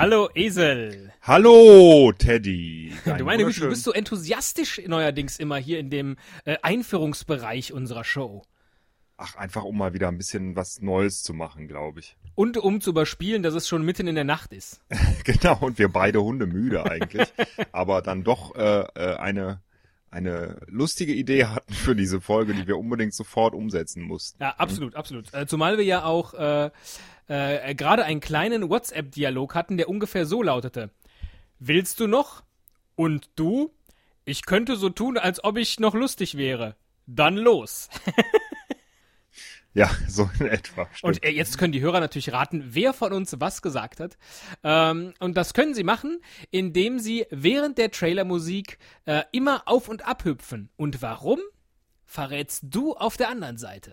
Hallo Esel. Hallo Teddy. du meine Güte, du bist so enthusiastisch neuerdings immer hier in dem äh, Einführungsbereich unserer Show. Ach, einfach um mal wieder ein bisschen was Neues zu machen, glaube ich. Und um zu überspielen, dass es schon mitten in der Nacht ist. genau, und wir beide Hunde müde eigentlich. aber dann doch äh, äh, eine eine lustige Idee hatten für diese Folge, die wir unbedingt sofort umsetzen mussten. Ja, absolut, absolut. Äh, zumal wir ja auch äh, äh, gerade einen kleinen WhatsApp-Dialog hatten, der ungefähr so lautete. Willst du noch? Und du? Ich könnte so tun, als ob ich noch lustig wäre. Dann los. Ja, so in etwa. Stimmt. Und äh, jetzt können die Hörer natürlich raten, wer von uns was gesagt hat. Ähm, und das können sie machen, indem sie während der Trailermusik äh, immer auf und ab hüpfen. Und warum? Verrätst du auf der anderen Seite.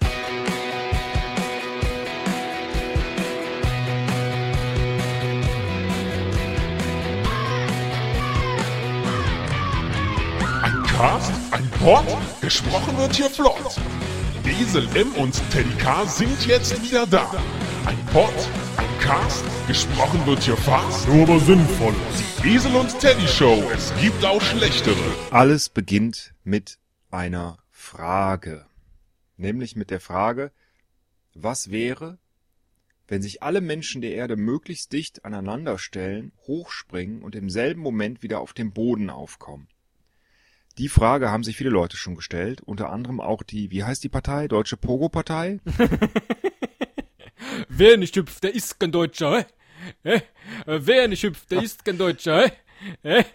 Ein Cast, ein Pod, gesprochen wird hier flott. Esel M und Teddy K sind jetzt wieder da. Ein Pod, ein Cast, gesprochen wird hier fast, nur aber sinnvoll. Die Esel und Teddy Show, es gibt auch schlechtere. Alles beginnt mit einer Frage. Nämlich mit der Frage, was wäre, wenn sich alle Menschen der Erde möglichst dicht aneinander stellen, hochspringen und im selben Moment wieder auf dem Boden aufkommen? Die Frage haben sich viele Leute schon gestellt, unter anderem auch die, wie heißt die Partei? Deutsche Pogo-Partei? Wer nicht hüpft, der ist kein Deutscher, hä? Wer nicht hüpft, der ist kein Deutscher, hä?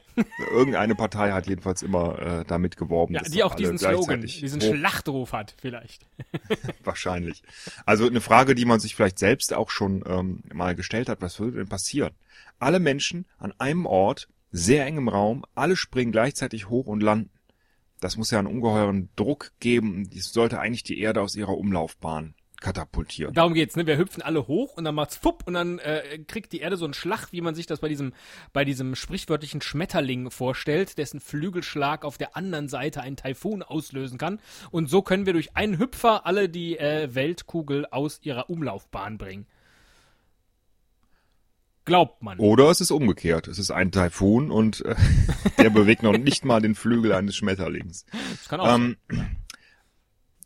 Irgendeine Partei hat jedenfalls immer äh, damit geworben. Ja, die auch diesen Slogan, diesen Schlachtruf hat, vielleicht. Wahrscheinlich. Also eine Frage, die man sich vielleicht selbst auch schon ähm, mal gestellt hat, was würde denn passieren? Alle Menschen an einem Ort sehr engem Raum, alle springen gleichzeitig hoch und landen. Das muss ja einen ungeheuren Druck geben. Das sollte eigentlich die Erde aus ihrer Umlaufbahn katapultieren. Darum geht's, ne? Wir hüpfen alle hoch und dann macht's fupp und dann äh, kriegt die Erde so einen Schlag, wie man sich das bei diesem bei diesem sprichwörtlichen Schmetterling vorstellt, dessen Flügelschlag auf der anderen Seite einen Taifun auslösen kann. Und so können wir durch einen Hüpfer alle die äh, Weltkugel aus ihrer Umlaufbahn bringen. Glaubt man. Oder es ist umgekehrt. Es ist ein Taifun und äh, der bewegt noch nicht mal den Flügel eines Schmetterlings. Das kann auch ähm, sein.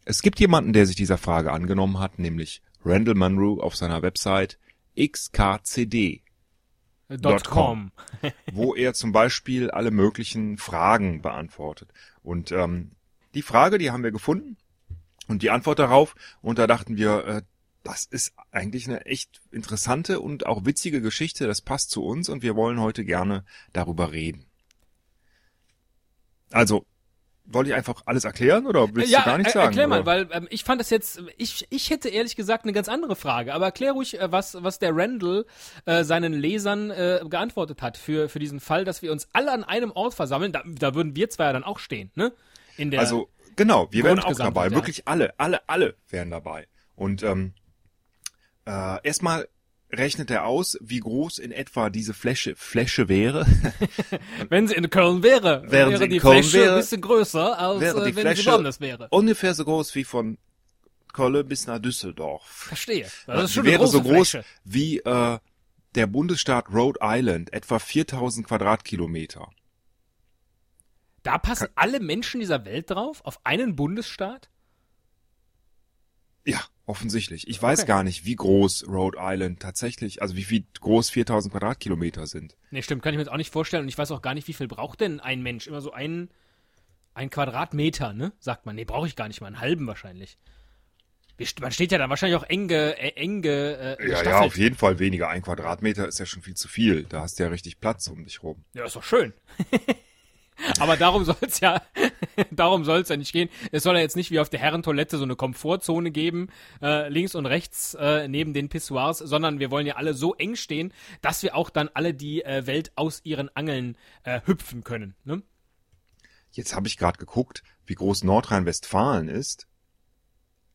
Es gibt jemanden, der sich dieser Frage angenommen hat, nämlich Randall Munro auf seiner Website xkcd. .com, wo er zum Beispiel alle möglichen Fragen beantwortet. Und ähm, die Frage, die haben wir gefunden und die Antwort darauf. Und da dachten wir, äh, das ist eigentlich eine echt interessante und auch witzige Geschichte. Das passt zu uns und wir wollen heute gerne darüber reden. Also, wollte ich einfach alles erklären oder willst ja, du gar nichts sagen? Erklär mal, weil ähm, ich fand das jetzt, ich, ich hätte ehrlich gesagt eine ganz andere Frage, aber erklär ruhig, äh, was, was der Randall äh, seinen Lesern äh, geantwortet hat für, für diesen Fall, dass wir uns alle an einem Ort versammeln. Da, da würden wir zwei ja dann auch stehen, ne? In der also, genau, wir wären auch dabei. Wirklich alle, alle, alle wären dabei. Und ähm, äh, erstmal rechnet er aus, wie groß in etwa diese Fläche, Fläche wäre. wenn sie in Köln wäre, wäre, wäre die Köln Fläche ein bisschen größer, als wäre äh, wenn Fläche sie woanders wäre. Ungefähr so groß wie von Köln bis nach Düsseldorf. Verstehe. Das ist schon wäre so groß Fläche. wie äh, der Bundesstaat Rhode Island, etwa 4000 Quadratkilometer. Da passen Kann alle Menschen dieser Welt drauf? Auf einen Bundesstaat? Ja, offensichtlich. Ich weiß okay. gar nicht, wie groß Rhode Island tatsächlich, also wie, wie groß 4000 Quadratkilometer sind. Nee, stimmt, kann ich mir jetzt auch nicht vorstellen. Und ich weiß auch gar nicht, wie viel braucht denn ein Mensch? Immer so ein, ein Quadratmeter, ne? Sagt man. Nee, brauche ich gar nicht mal. Einen halben wahrscheinlich. Man steht ja da wahrscheinlich auch enge, äh, enge äh, Ja, ja, auf jeden Fall weniger. Ein Quadratmeter ist ja schon viel zu viel. Da hast du ja richtig Platz um dich rum. Ja, ist doch schön. Aber darum soll es ja, darum soll es ja nicht gehen. Es soll ja jetzt nicht wie auf der Herrentoilette so eine Komfortzone geben, äh, links und rechts äh, neben den Pissoirs, sondern wir wollen ja alle so eng stehen, dass wir auch dann alle die äh, Welt aus ihren Angeln äh, hüpfen können. Ne? Jetzt habe ich gerade geguckt, wie groß Nordrhein-Westfalen ist.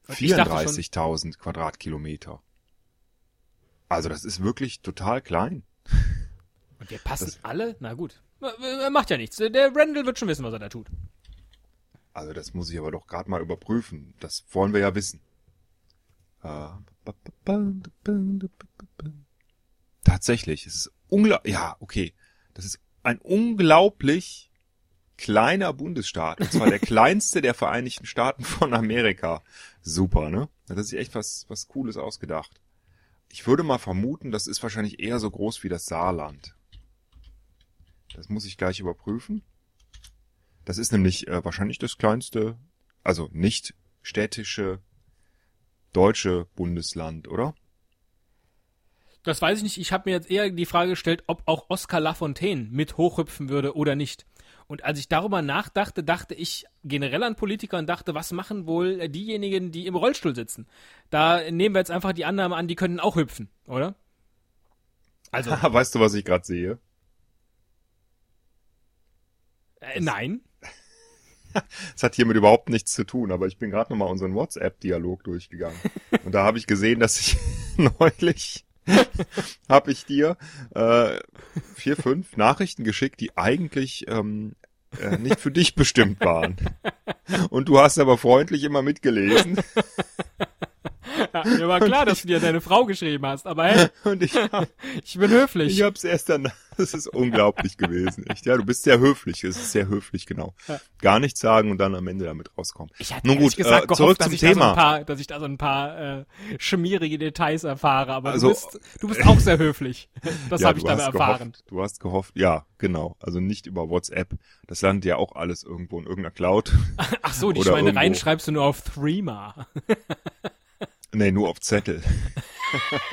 34.000 Quadratkilometer. Also das ist wirklich total klein. Und wir passen das, alle? Na gut. Macht ja nichts. Der Randall wird schon wissen, was er da tut. Also das muss ich aber doch gerade mal überprüfen. Das wollen wir ja wissen. Tatsächlich, es ist unglaublich, ja, okay. Das ist ein unglaublich kleiner Bundesstaat. Und zwar der kleinste der Vereinigten Staaten von Amerika. Super, ne? Das ist echt was, was Cooles ausgedacht. Ich würde mal vermuten, das ist wahrscheinlich eher so groß wie das Saarland. Das muss ich gleich überprüfen. Das ist nämlich äh, wahrscheinlich das kleinste, also nicht städtische deutsche Bundesland, oder? Das weiß ich nicht. Ich habe mir jetzt eher die Frage gestellt, ob auch Oskar Lafontaine mit hochhüpfen würde oder nicht. Und als ich darüber nachdachte, dachte ich generell an Politiker und dachte, was machen wohl diejenigen, die im Rollstuhl sitzen? Da nehmen wir jetzt einfach die Annahme an, die können auch hüpfen, oder? Also. weißt du, was ich gerade sehe? Äh, nein. Es hat hiermit überhaupt nichts zu tun, aber ich bin gerade nochmal unseren WhatsApp-Dialog durchgegangen. Und da habe ich gesehen, dass ich neulich habe ich dir äh, vier, fünf Nachrichten geschickt, die eigentlich ähm, äh, nicht für dich bestimmt waren. Und du hast aber freundlich immer mitgelesen. Ja, mir war klar, dass du dir deine Frau geschrieben hast, aber hey, und ich, hab, ich bin höflich. Ich hab's erst dann, das ist unglaublich gewesen, echt. Ja, du bist sehr höflich, es ist sehr höflich, genau. Ja. Gar nichts sagen und dann am Ende damit rauskommen. Ich hatte Nun gut, gesagt, äh, gehofft, zurück zum Thema. Da so ein paar, dass ich da so ein paar äh, schmierige Details erfahre, aber also, du, bist, du bist auch sehr höflich. Das ja, habe ich dann erfahren. Gehofft, du hast gehofft, ja, genau. Also nicht über WhatsApp. Das landet ja auch alles irgendwo in irgendeiner Cloud. Ach so, die Schweinereien schreibst du nur auf Threema. Nee, nur auf Zettel.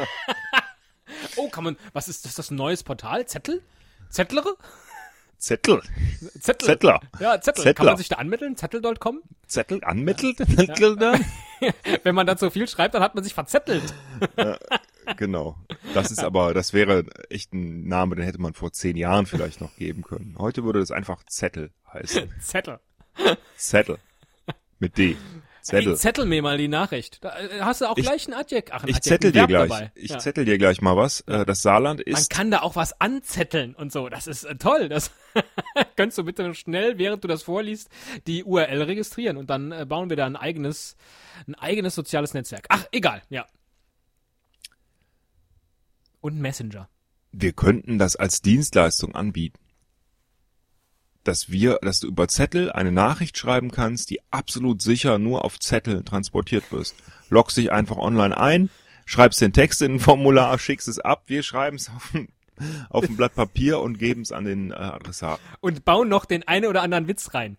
oh, kann man, was ist das, das ein neues Portal? Zettel? Zettlere? Zettel. Zettel. Zettler. Ja, Zettel. Zettler. Kann man sich da anmitteln? Zettel.com? Zettel anmittelt? Zettel dann? Wenn man da so viel schreibt, dann hat man sich verzettelt. Ja, genau. Das ist aber, das wäre echt ein Name, den hätte man vor zehn Jahren vielleicht noch geben können. Heute würde das einfach Zettel heißen. Zettel. Zettel. Mit D. Zettel. Hey, zettel mir mal die Nachricht. Da äh, hast du auch ich, gleich ein Adjekt. Ach, ein ich Adjekt, zettel dir gleich. Dabei. Ich ja. zettel dir gleich mal was. Ja. Äh, das Saarland ist. Man kann da auch was anzetteln und so. Das ist äh, toll. Das könntest du bitte schnell, während du das vorliest, die URL registrieren und dann bauen wir da ein eigenes, ein eigenes soziales Netzwerk. Ach, egal. Ja. Und Messenger. Wir könnten das als Dienstleistung anbieten dass wir, dass du über Zettel eine Nachricht schreiben kannst, die absolut sicher nur auf Zettel transportiert wirst. Loggst dich einfach online ein, schreibst den Text in ein Formular, schickst es ab, wir schreiben es auf ein, auf ein Blatt Papier und geben es an den äh, Adressat. Und bauen noch den einen oder anderen Witz rein.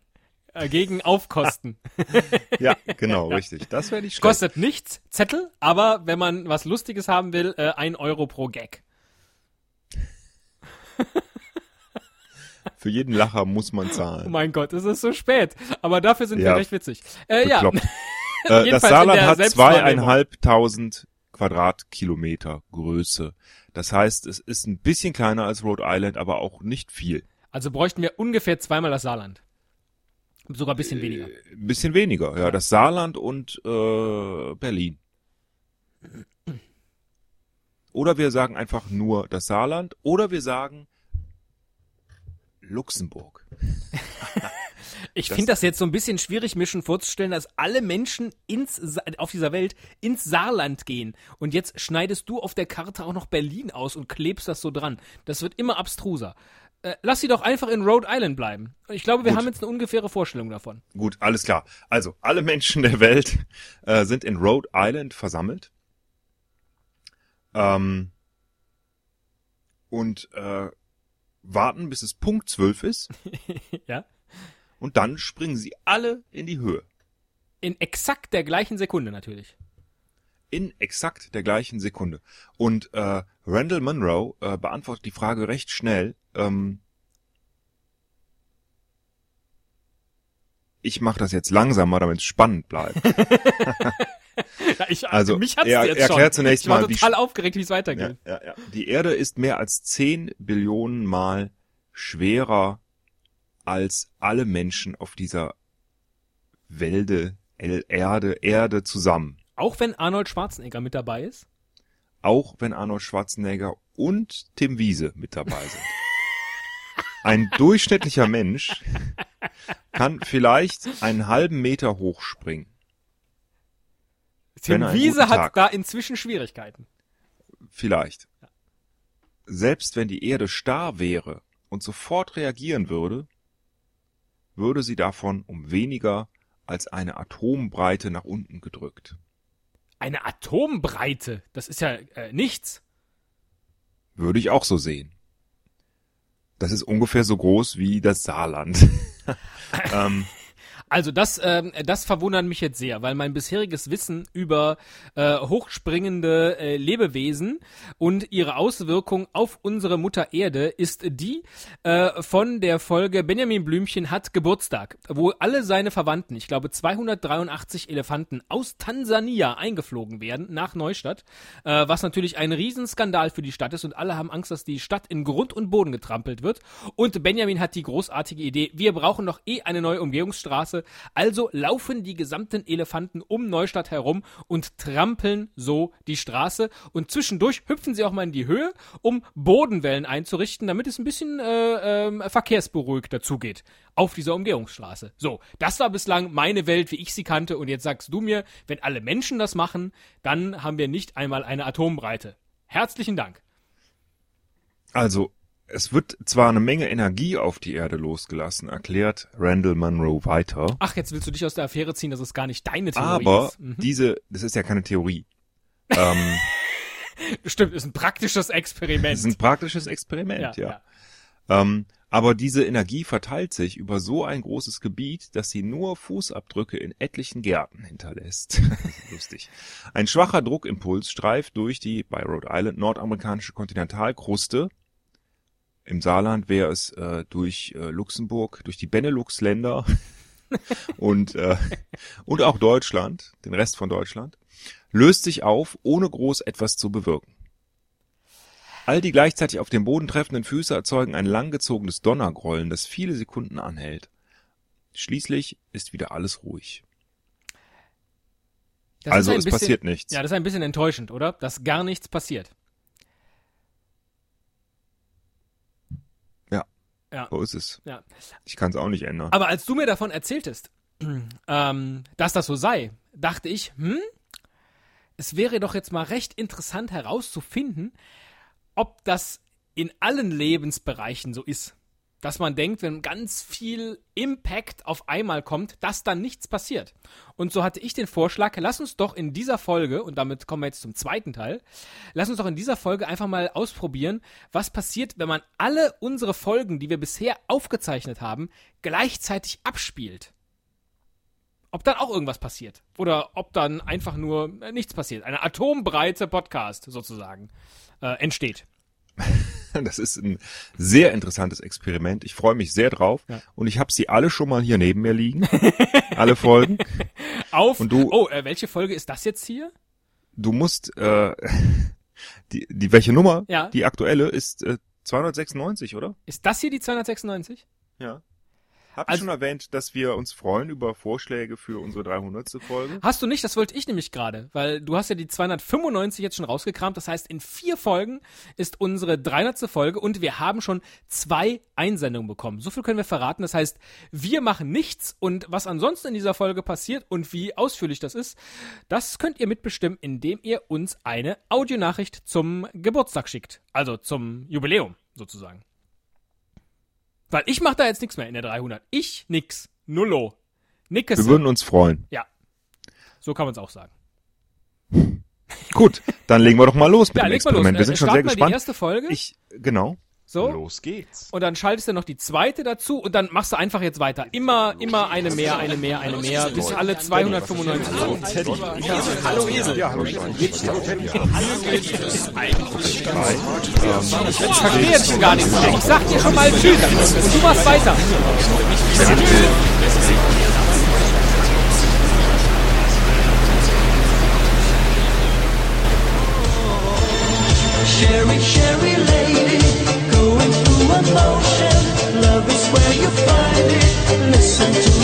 Äh, gegen Aufkosten. ja, genau, richtig. Das wäre nicht schlecht. Kostet nichts, Zettel, aber wenn man was Lustiges haben will, äh, ein Euro pro Gag. Für jeden Lacher muss man zahlen. Oh mein Gott, es ist so spät. Aber dafür sind ja. wir recht witzig. Äh, ja. äh, das Saarland hat zweieinhalbtausend Quadratkilometer Größe. Das heißt, es ist ein bisschen kleiner als Rhode Island, aber auch nicht viel. Also bräuchten wir ungefähr zweimal das Saarland. Sogar ein bisschen weniger. Äh, bisschen weniger, ja. Das Saarland und äh, Berlin. Oder wir sagen einfach nur das Saarland. Oder wir sagen Luxemburg. ich finde das jetzt so ein bisschen schwierig, mir schon vorzustellen, dass alle Menschen ins, auf dieser Welt ins Saarland gehen. Und jetzt schneidest du auf der Karte auch noch Berlin aus und klebst das so dran. Das wird immer abstruser. Äh, lass sie doch einfach in Rhode Island bleiben. Ich glaube, wir Gut. haben jetzt eine ungefähre Vorstellung davon. Gut, alles klar. Also, alle Menschen der Welt äh, sind in Rhode Island versammelt. Ähm, und äh, warten, bis es Punkt zwölf ist. ja. Und dann springen sie alle in die Höhe. In exakt der gleichen Sekunde natürlich. In exakt der gleichen Sekunde. Und äh, Randall Monroe äh, beantwortet die Frage recht schnell. Ähm, ich mache das jetzt langsamer, damit es spannend bleibt. ja, ich, also mich hat's er, jetzt erklärt schon. zunächst ich war mal, total aufgeregt, wie es weitergeht. Ja, ja, ja. Die Erde ist mehr als 10 Billionen Mal schwerer als alle Menschen auf dieser Welde, Erde, Erde zusammen. Auch wenn Arnold Schwarzenegger mit dabei ist? Auch wenn Arnold Schwarzenegger und Tim Wiese mit dabei sind. Ein durchschnittlicher Mensch kann vielleicht einen halben Meter hochspringen. Tim Wiese hat da inzwischen Schwierigkeiten. Vielleicht. selbst wenn die Erde starr wäre und sofort reagieren würde, würde sie davon um weniger als eine Atombreite nach unten gedrückt. Eine Atombreite? Das ist ja äh, nichts. Würde ich auch so sehen. Das ist ungefähr so groß wie das Saarland. ähm, Also das, ähm, das verwundert mich jetzt sehr, weil mein bisheriges Wissen über äh, hochspringende äh, Lebewesen und ihre Auswirkung auf unsere Mutter Erde ist die äh, von der Folge Benjamin Blümchen hat Geburtstag, wo alle seine Verwandten, ich glaube 283 Elefanten aus Tansania eingeflogen werden nach Neustadt, äh, was natürlich ein Riesenskandal für die Stadt ist und alle haben Angst, dass die Stadt in Grund und Boden getrampelt wird. Und Benjamin hat die großartige Idee, wir brauchen noch eh eine neue Umgehungsstraße, also laufen die gesamten Elefanten um Neustadt herum und trampeln so die Straße. Und zwischendurch hüpfen sie auch mal in die Höhe, um Bodenwellen einzurichten, damit es ein bisschen äh, ähm, verkehrsberuhigter zugeht auf dieser Umgehungsstraße. So, das war bislang meine Welt, wie ich sie kannte. Und jetzt sagst du mir, wenn alle Menschen das machen, dann haben wir nicht einmal eine Atombreite. Herzlichen Dank. Also, es wird zwar eine Menge Energie auf die Erde losgelassen, erklärt Randall Munro weiter. Ach, jetzt willst du dich aus der Affäre ziehen, dass es gar nicht deine Theorie aber ist. Mhm. diese, das ist ja keine Theorie. ähm, Stimmt, ist ein praktisches Experiment. das ist ein praktisches Experiment, ja. ja. Ähm, aber diese Energie verteilt sich über so ein großes Gebiet, dass sie nur Fußabdrücke in etlichen Gärten hinterlässt. Lustig. Ein schwacher Druckimpuls streift durch die bei Rhode Island nordamerikanische Kontinentalkruste. Im Saarland wäre es äh, durch äh, Luxemburg, durch die Benelux-Länder und, äh, und auch Deutschland, den Rest von Deutschland, löst sich auf, ohne groß etwas zu bewirken. All die gleichzeitig auf den Boden treffenden Füße erzeugen ein langgezogenes Donnergrollen, das viele Sekunden anhält. Schließlich ist wieder alles ruhig. Das also ist ein es bisschen, passiert nichts. Ja, das ist ein bisschen enttäuschend, oder? Dass gar nichts passiert. Ja. So ist es. Ja. Ich kann es auch nicht ändern. Aber als du mir davon erzähltest, ähm, dass das so sei, dachte ich, hm, es wäre doch jetzt mal recht interessant herauszufinden, ob das in allen Lebensbereichen so ist. Dass man denkt, wenn ganz viel Impact auf einmal kommt, dass dann nichts passiert. Und so hatte ich den Vorschlag, lass uns doch in dieser Folge, und damit kommen wir jetzt zum zweiten Teil, lass uns doch in dieser Folge einfach mal ausprobieren, was passiert, wenn man alle unsere Folgen, die wir bisher aufgezeichnet haben, gleichzeitig abspielt. Ob dann auch irgendwas passiert. Oder ob dann einfach nur äh, nichts passiert. Eine atombreite Podcast sozusagen äh, entsteht. Das ist ein sehr interessantes Experiment. Ich freue mich sehr drauf. Ja. Und ich habe sie alle schon mal hier neben mir liegen. alle Folgen. Auf. Und du- oh, äh, welche Folge ist das jetzt hier? Du musst, äh, die, die, welche Nummer? Ja. Die aktuelle ist äh, 296, oder? Ist das hier die 296? Ja. Hab ich Also- schon erwähnt, dass wir uns freuen über Vorschläge für unsere 300. Folge? Hast du nicht, das wollte ich nämlich gerade, weil du hast ja die 295 jetzt schon rausgekramt. Das heißt, in vier Folgen ist unsere 300. Folge und wir haben schon zwei Einsendungen bekommen. So viel können wir verraten. Das heißt, wir machen nichts und was ansonsten in dieser Folge passiert und wie ausführlich das ist, das könnt ihr mitbestimmen, indem ihr uns eine Audionachricht zum Geburtstag schickt. Also zum Jubiläum sozusagen. Weil ich mache da jetzt nichts mehr in der 300. Ich nix. Nullo. Nickes. Wir würden uns freuen. Ja. So kann man es auch sagen. Gut, dann legen wir doch mal los mit Ja, dem mal los. Experiment. Wir sind Äh, schon sehr gespannt. die erste Folge. Ich, genau. So. Los geht's. Und dann schaltest du noch die zweite dazu und dann machst du einfach jetzt weiter. Immer, Los immer eine mehr, eine mehr, eine mehr, bis alle 295 Euro. Hallo Esel. Ja, hallo Esel. Ich verstehe jetzt schon gar nichts mehr. Ich sag dir schon mal Tschüss. Du machst weiter. Sherry, Sherry. listen to